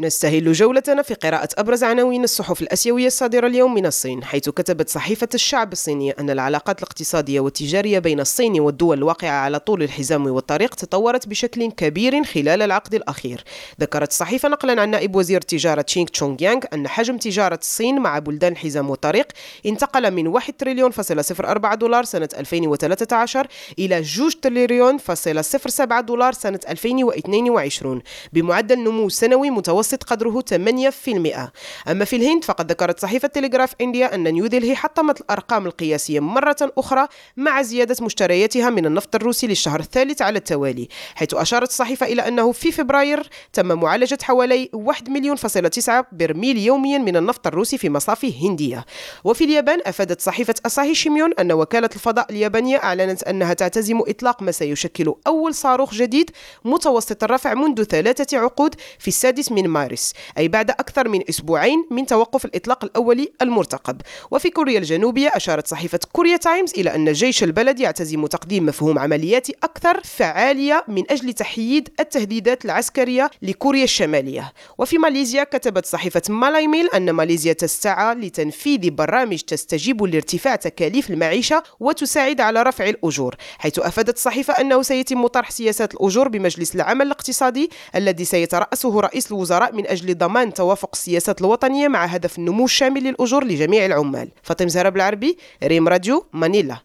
نستهل جولتنا في قراءة أبرز عناوين الصحف الأسيوية الصادرة اليوم من الصين حيث كتبت صحيفة الشعب الصينية أن العلاقات الاقتصادية والتجارية بين الصين والدول الواقعة على طول الحزام والطريق تطورت بشكل كبير خلال العقد الأخير. ذكرت الصحيفة نقلا عن نائب وزير التجارة تشينغ تشونغ يانغ أن حجم تجارة الصين مع بلدان الحزام والطريق انتقل من 1 تريليون فاصلة 04 دولار سنة 2013 إلى 2 تريليون فاصلة 07 دولار سنة 2022 بمعدل نمو سنوي متوسط المتوسط قدره 8% أما في الهند فقد ذكرت صحيفة تلغراف إنديا أن نيودلهي حطمت الأرقام القياسية مرة أخرى مع زيادة مشترياتها من النفط الروسي للشهر الثالث على التوالي حيث أشارت الصحيفة إلى أنه في فبراير تم معالجة حوالي 1 مليون فاصلة 9 برميل يوميا من النفط الروسي في مصافي هندية. وفي اليابان أفادت صحيفة أساهي شيميون أن وكالة الفضاء اليابانية أعلنت أنها تعتزم إطلاق ما سيشكل أول صاروخ جديد متوسط الرفع منذ ثلاثة عقود في السادس من مارس أي بعد أكثر من أسبوعين من توقف الإطلاق الأولي المرتقب. وفي كوريا الجنوبية أشارت صحيفة كوريا تايمز إلى أن جيش البلد يعتزم تقديم مفهوم عمليات أكثر فعالية من أجل تحييد التهديدات العسكرية لكوريا الشمالية. وفي ماليزيا كتبت صحيفة مالاي ميل أن ماليزيا تسعى لتنفيذ برامج تستجيب لارتفاع تكاليف المعيشة وتساعد على رفع الأجور حيث أفادت الصحيفة أنه سيتم طرح سياسات الأجور بمجلس العمل الاقتصادي الذي سيترأسه رئيس الوزراء من أجل ضمان توافق السياسات الوطنية مع هدف النمو الشامل للأجور لجميع العمال. فاطم زهرب العربي ريم راديو مانيلا.